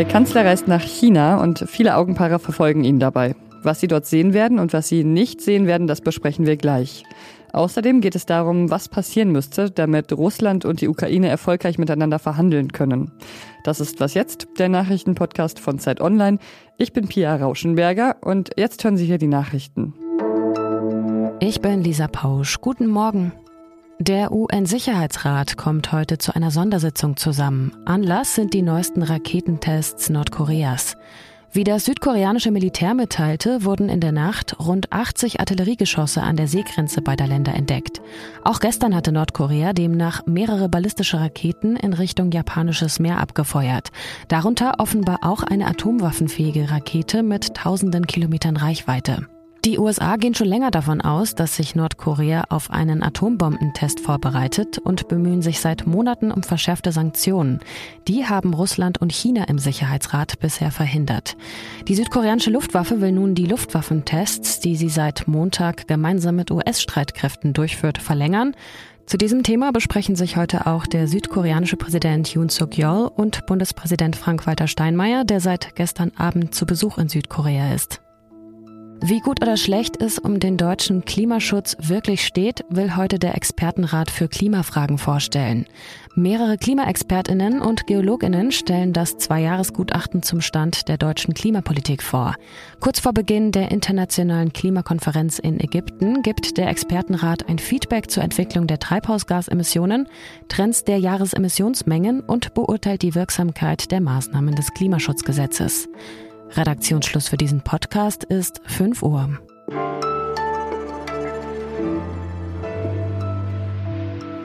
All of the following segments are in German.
Der Kanzler reist nach China und viele Augenpaare verfolgen ihn dabei. Was Sie dort sehen werden und was Sie nicht sehen werden, das besprechen wir gleich. Außerdem geht es darum, was passieren müsste, damit Russland und die Ukraine erfolgreich miteinander verhandeln können. Das ist Was Jetzt, der Nachrichtenpodcast von Zeit Online. Ich bin Pia Rauschenberger und jetzt hören Sie hier die Nachrichten. Ich bin Lisa Pausch. Guten Morgen. Der UN-Sicherheitsrat kommt heute zu einer Sondersitzung zusammen. Anlass sind die neuesten Raketentests Nordkoreas. Wie das südkoreanische Militär mitteilte, wurden in der Nacht rund 80 Artilleriegeschosse an der Seegrenze beider Länder entdeckt. Auch gestern hatte Nordkorea demnach mehrere ballistische Raketen in Richtung japanisches Meer abgefeuert. Darunter offenbar auch eine atomwaffenfähige Rakete mit tausenden Kilometern Reichweite. Die USA gehen schon länger davon aus, dass sich Nordkorea auf einen Atombombentest vorbereitet und bemühen sich seit Monaten um verschärfte Sanktionen. Die haben Russland und China im Sicherheitsrat bisher verhindert. Die südkoreanische Luftwaffe will nun die Luftwaffentests, die sie seit Montag gemeinsam mit US-Streitkräften durchführt, verlängern. Zu diesem Thema besprechen sich heute auch der südkoreanische Präsident Yoon Suk-yeol und Bundespräsident Frank-Walter Steinmeier, der seit gestern Abend zu Besuch in Südkorea ist. Wie gut oder schlecht es um den deutschen Klimaschutz wirklich steht, will heute der Expertenrat für Klimafragen vorstellen. Mehrere Klimaexpertinnen und Geologinnen stellen das Zweijahresgutachten zum Stand der deutschen Klimapolitik vor. Kurz vor Beginn der internationalen Klimakonferenz in Ägypten gibt der Expertenrat ein Feedback zur Entwicklung der Treibhausgasemissionen, Trends der Jahresemissionsmengen und beurteilt die Wirksamkeit der Maßnahmen des Klimaschutzgesetzes. Redaktionsschluss für diesen Podcast ist 5 Uhr.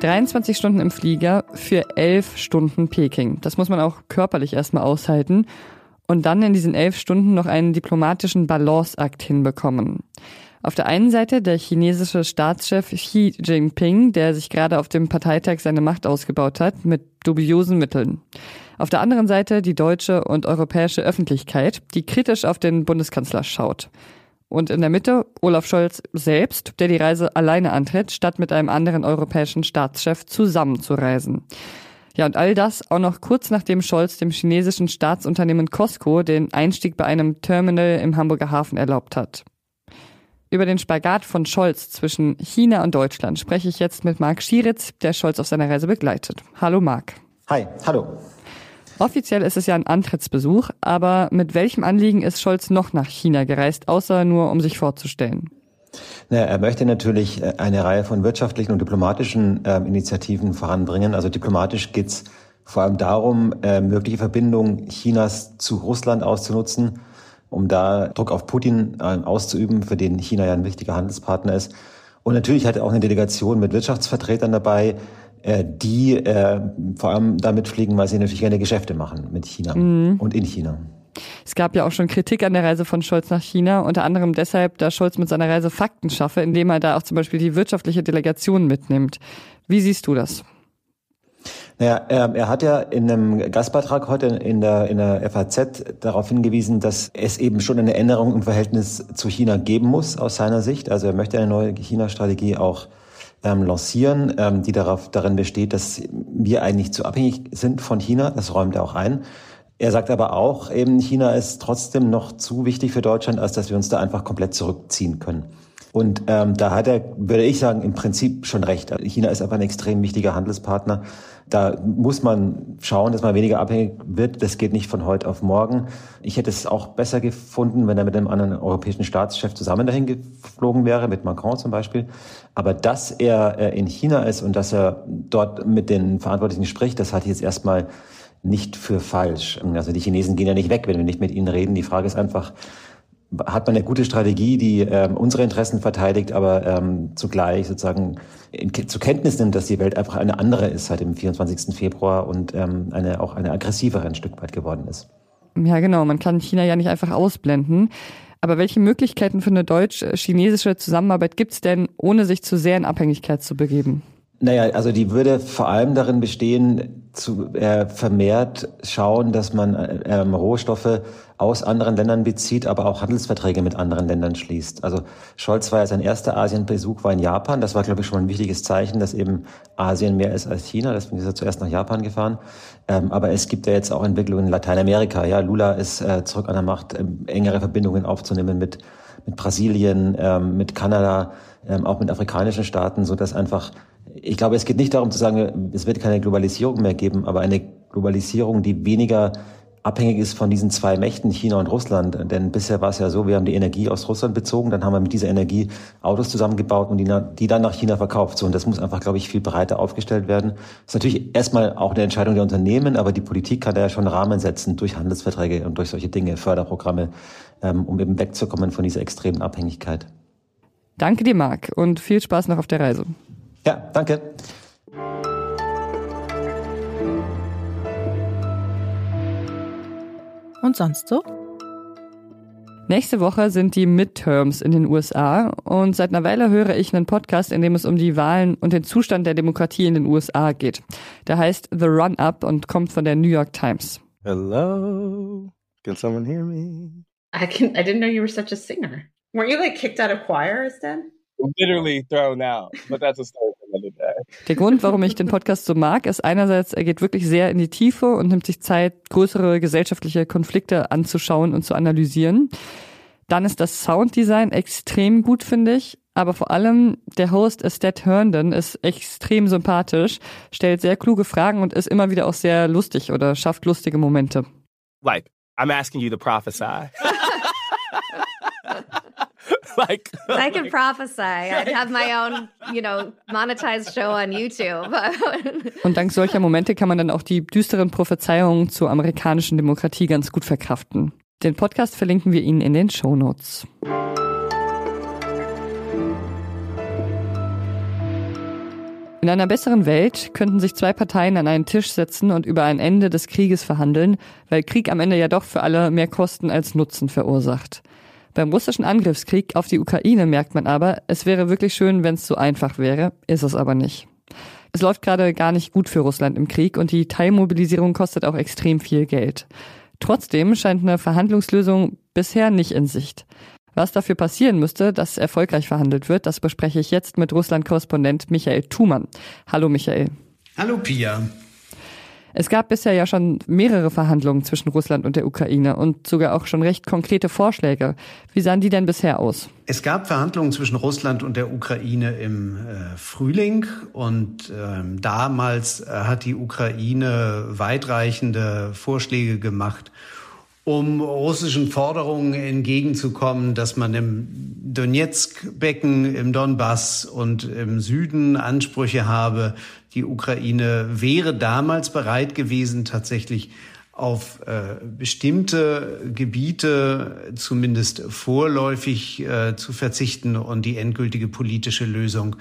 »23 Stunden im Flieger für 11 Stunden Peking. Das muss man auch körperlich erstmal aushalten. Und dann in diesen 11 Stunden noch einen diplomatischen Balanceakt hinbekommen. Auf der einen Seite der chinesische Staatschef Xi Jinping, der sich gerade auf dem Parteitag seine Macht ausgebaut hat, mit dubiosen Mitteln. Auf der anderen Seite die deutsche und europäische Öffentlichkeit, die kritisch auf den Bundeskanzler schaut. Und in der Mitte Olaf Scholz selbst, der die Reise alleine antritt, statt mit einem anderen europäischen Staatschef zusammenzureisen. Ja, und all das auch noch kurz nachdem Scholz dem chinesischen Staatsunternehmen Costco den Einstieg bei einem Terminal im Hamburger Hafen erlaubt hat. Über den Spagat von Scholz zwischen China und Deutschland spreche ich jetzt mit Marc Schieritz, der Scholz auf seiner Reise begleitet. Hallo Marc. Hi, hallo. Offiziell ist es ja ein Antrittsbesuch, aber mit welchem Anliegen ist Scholz noch nach China gereist, außer nur um sich vorzustellen? Na, er möchte natürlich äh, eine Reihe von wirtschaftlichen und diplomatischen äh, Initiativen voranbringen. Also diplomatisch geht's vor allem darum, äh, mögliche Verbindungen Chinas zu Russland auszunutzen, um da Druck auf Putin äh, auszuüben, für den China ja ein wichtiger Handelspartner ist. Und natürlich hat er auch eine Delegation mit Wirtschaftsvertretern dabei, die äh, vor allem damit fliegen, weil sie natürlich gerne Geschäfte machen mit China mhm. und in China. Es gab ja auch schon Kritik an der Reise von Scholz nach China, unter anderem deshalb, da Scholz mit seiner Reise Fakten schaffe, indem er da auch zum Beispiel die wirtschaftliche Delegation mitnimmt. Wie siehst du das? Naja, er, er hat ja in einem Gastbeitrag heute in der, in der FAZ darauf hingewiesen, dass es eben schon eine Änderung im Verhältnis zu China geben muss, aus seiner Sicht. Also er möchte eine neue China-Strategie auch ähm, lancieren, ähm, die darauf darin besteht, dass wir eigentlich zu abhängig sind von China. Das räumt er auch ein. Er sagt aber auch, eben China ist trotzdem noch zu wichtig für Deutschland, als dass wir uns da einfach komplett zurückziehen können. Und ähm, da hat er, würde ich sagen, im Prinzip schon recht. China ist aber ein extrem wichtiger Handelspartner. Da muss man schauen, dass man weniger abhängig wird. Das geht nicht von heute auf morgen. Ich hätte es auch besser gefunden, wenn er mit einem anderen europäischen Staatschef zusammen dahin geflogen wäre, mit Macron zum Beispiel. Aber dass er äh, in China ist und dass er dort mit den Verantwortlichen spricht, das halte ich jetzt erstmal nicht für falsch. Also die Chinesen gehen ja nicht weg, wenn wir nicht mit ihnen reden. Die Frage ist einfach, hat man eine gute Strategie, die ähm, unsere Interessen verteidigt, aber ähm, zugleich sozusagen in, zur Kenntnis nimmt, dass die Welt einfach eine andere ist seit dem 24. Februar und ähm, eine, auch eine aggressivere ein Stück weit geworden ist. Ja, genau. Man kann China ja nicht einfach ausblenden. Aber welche Möglichkeiten für eine deutsch-chinesische Zusammenarbeit gibt es denn, ohne sich zu sehr in Abhängigkeit zu begeben? Naja, also die würde vor allem darin bestehen, zu äh, vermehrt schauen, dass man äh, ähm, Rohstoffe aus anderen Ländern bezieht, aber auch Handelsverträge mit anderen Ländern schließt. Also Scholz war ja sein erster Asienbesuch war in Japan. Das war, glaube ich, schon ein wichtiges Zeichen, dass eben Asien mehr ist als China. Deswegen ist er zuerst nach Japan gefahren. Ähm, aber es gibt ja jetzt auch Entwicklungen in Lateinamerika. Ja, Lula ist äh, zurück an der Macht, ähm, engere Verbindungen aufzunehmen mit mit Brasilien, ähm, mit Kanada, ähm, auch mit afrikanischen Staaten, so dass einfach ich glaube, es geht nicht darum zu sagen, es wird keine Globalisierung mehr geben, aber eine Globalisierung, die weniger abhängig ist von diesen zwei Mächten, China und Russland. Denn bisher war es ja so, wir haben die Energie aus Russland bezogen, dann haben wir mit dieser Energie Autos zusammengebaut und die, die dann nach China verkauft. So, und das muss einfach, glaube ich, viel breiter aufgestellt werden. Das ist natürlich erstmal auch eine Entscheidung der Unternehmen, aber die Politik kann da ja schon Rahmen setzen durch Handelsverträge und durch solche Dinge, Förderprogramme, ähm, um eben wegzukommen von dieser extremen Abhängigkeit. Danke dir, Marc, und viel Spaß noch auf der Reise. Ja, danke. Und sonst so? Nächste Woche sind die Midterms in den USA und seit einer Weile höre ich einen Podcast, in dem es um die Wahlen und den Zustand der Demokratie in den USA geht. Der heißt The Run Up und kommt von der New York Times. Hello, can someone hear me? I can. I didn't know you were such a singer. Weren't you like kicked out of choir instead? literally thrown out. But that's a story for another day. Der Grund, warum ich den Podcast so mag, ist einerseits, er geht wirklich sehr in die Tiefe und nimmt sich Zeit, größere gesellschaftliche Konflikte anzuschauen und zu analysieren. Dann ist das Sounddesign extrem gut, finde ich. Aber vor allem der Host Estet Herndon ist extrem sympathisch, stellt sehr kluge Fragen und ist immer wieder auch sehr lustig oder schafft lustige Momente. Like, I'm asking you to prophesy. like I can prophesy. I'd have my own, you know, monetized show on YouTube. Und dank solcher Momente kann man dann auch die düsteren Prophezeiungen zur amerikanischen Demokratie ganz gut verkraften. Den Podcast verlinken wir Ihnen in den Show Notes. In einer besseren Welt könnten sich zwei Parteien an einen Tisch setzen und über ein Ende des Krieges verhandeln, weil Krieg am Ende ja doch für alle mehr Kosten als Nutzen verursacht. Beim russischen Angriffskrieg auf die Ukraine merkt man aber, es wäre wirklich schön, wenn es so einfach wäre, ist es aber nicht. Es läuft gerade gar nicht gut für Russland im Krieg und die Teilmobilisierung kostet auch extrem viel Geld. Trotzdem scheint eine Verhandlungslösung bisher nicht in Sicht. Was dafür passieren müsste, dass erfolgreich verhandelt wird, das bespreche ich jetzt mit Russland-Korrespondent Michael Thumann. Hallo Michael. Hallo Pia. Es gab bisher ja schon mehrere Verhandlungen zwischen Russland und der Ukraine und sogar auch schon recht konkrete Vorschläge. Wie sahen die denn bisher aus? Es gab Verhandlungen zwischen Russland und der Ukraine im äh, Frühling und ähm, damals äh, hat die Ukraine weitreichende Vorschläge gemacht, um russischen Forderungen entgegenzukommen, dass man im Donetsk-Becken, im Donbass und im Süden Ansprüche habe. Die Ukraine wäre damals bereit gewesen, tatsächlich auf äh, bestimmte Gebiete zumindest vorläufig äh, zu verzichten und die endgültige politische Lösung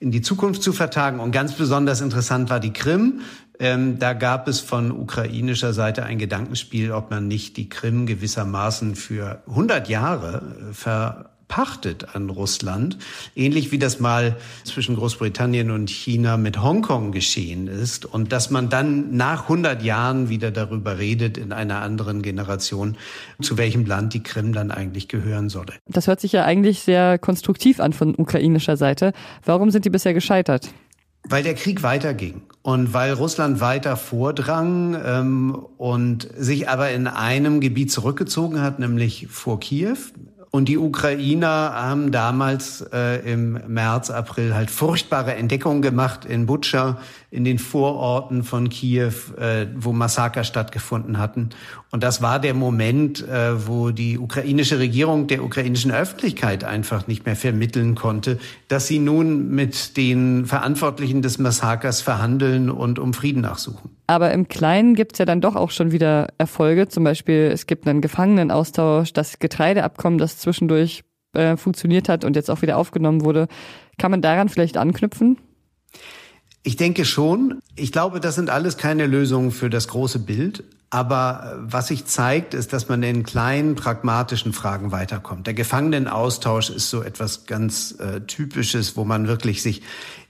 in die Zukunft zu vertagen. Und ganz besonders interessant war die Krim. Ähm, da gab es von ukrainischer Seite ein Gedankenspiel, ob man nicht die Krim gewissermaßen für 100 Jahre äh, verpachtet an Russland, ähnlich wie das mal zwischen Großbritannien und China mit Hongkong geschehen ist und dass man dann nach 100 Jahren wieder darüber redet in einer anderen Generation, zu welchem Land die Krim dann eigentlich gehören solle. Das hört sich ja eigentlich sehr konstruktiv an von ukrainischer Seite. Warum sind die bisher gescheitert? Weil der Krieg weiterging und weil Russland weiter vordrang ähm, und sich aber in einem Gebiet zurückgezogen hat, nämlich vor Kiew. Und die Ukrainer haben damals äh, im März, April halt furchtbare Entdeckungen gemacht in Butscha, in den Vororten von Kiew, äh, wo Massaker stattgefunden hatten. Und das war der Moment, äh, wo die ukrainische Regierung der ukrainischen Öffentlichkeit einfach nicht mehr vermitteln konnte, dass sie nun mit den Verantwortlichen des Massakers verhandeln und um Frieden nachsuchen. Aber im Kleinen gibt's ja dann doch auch schon wieder Erfolge. Zum Beispiel, es gibt einen Gefangenenaustausch, das Getreideabkommen, das zwischendurch äh, funktioniert hat und jetzt auch wieder aufgenommen wurde. Kann man daran vielleicht anknüpfen? Ich denke schon. Ich glaube, das sind alles keine Lösungen für das große Bild. Aber äh, was sich zeigt, ist, dass man in kleinen, pragmatischen Fragen weiterkommt. Der Gefangenenaustausch ist so etwas ganz äh, Typisches, wo man wirklich sich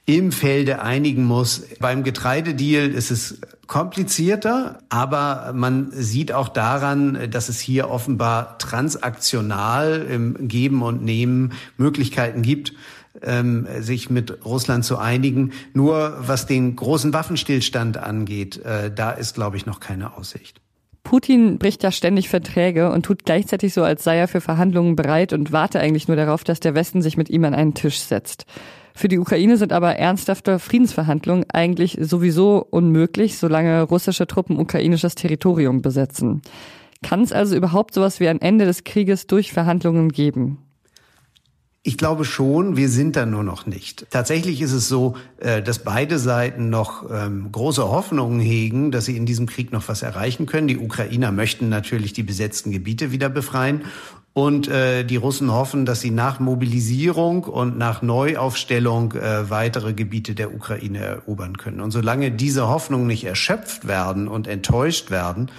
im Felde einigen muss. Beim Getreidedeal ist es komplizierter, aber man sieht auch daran, dass es hier offenbar transaktional im Geben und Nehmen Möglichkeiten gibt, ähm, sich mit Russland zu einigen. Nur was den großen Waffenstillstand angeht, äh, da ist, glaube ich, noch keine Aussicht. Putin bricht ja ständig Verträge und tut gleichzeitig so, als sei er für Verhandlungen bereit und warte eigentlich nur darauf, dass der Westen sich mit ihm an einen Tisch setzt. Für die Ukraine sind aber ernsthafte Friedensverhandlungen eigentlich sowieso unmöglich, solange russische Truppen ukrainisches Territorium besetzen. Kann es also überhaupt sowas wie ein Ende des Krieges durch Verhandlungen geben? Ich glaube schon, wir sind da nur noch nicht. Tatsächlich ist es so, äh, dass beide Seiten noch ähm, große Hoffnungen hegen, dass sie in diesem Krieg noch was erreichen können. Die Ukrainer möchten natürlich die besetzten Gebiete wieder befreien. Und äh, die Russen hoffen, dass sie nach Mobilisierung und nach Neuaufstellung äh, weitere Gebiete der Ukraine erobern können. Und solange diese Hoffnungen nicht erschöpft werden und enttäuscht werden,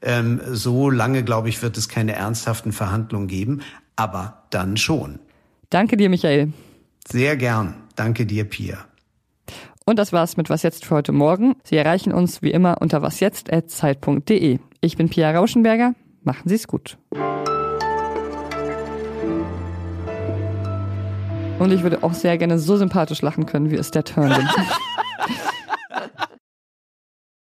ähm, so lange, glaube ich, wird es keine ernsthaften Verhandlungen geben. Aber dann schon. Danke dir, Michael. Sehr gern. Danke dir, Pia. Und das war's mit Was Jetzt für heute Morgen. Sie erreichen uns wie immer unter wasjetzt.zeit.de. Ich bin Pia Rauschenberger. Machen Sie es gut. Und ich würde auch sehr gerne so sympathisch lachen können, wie es der Turn.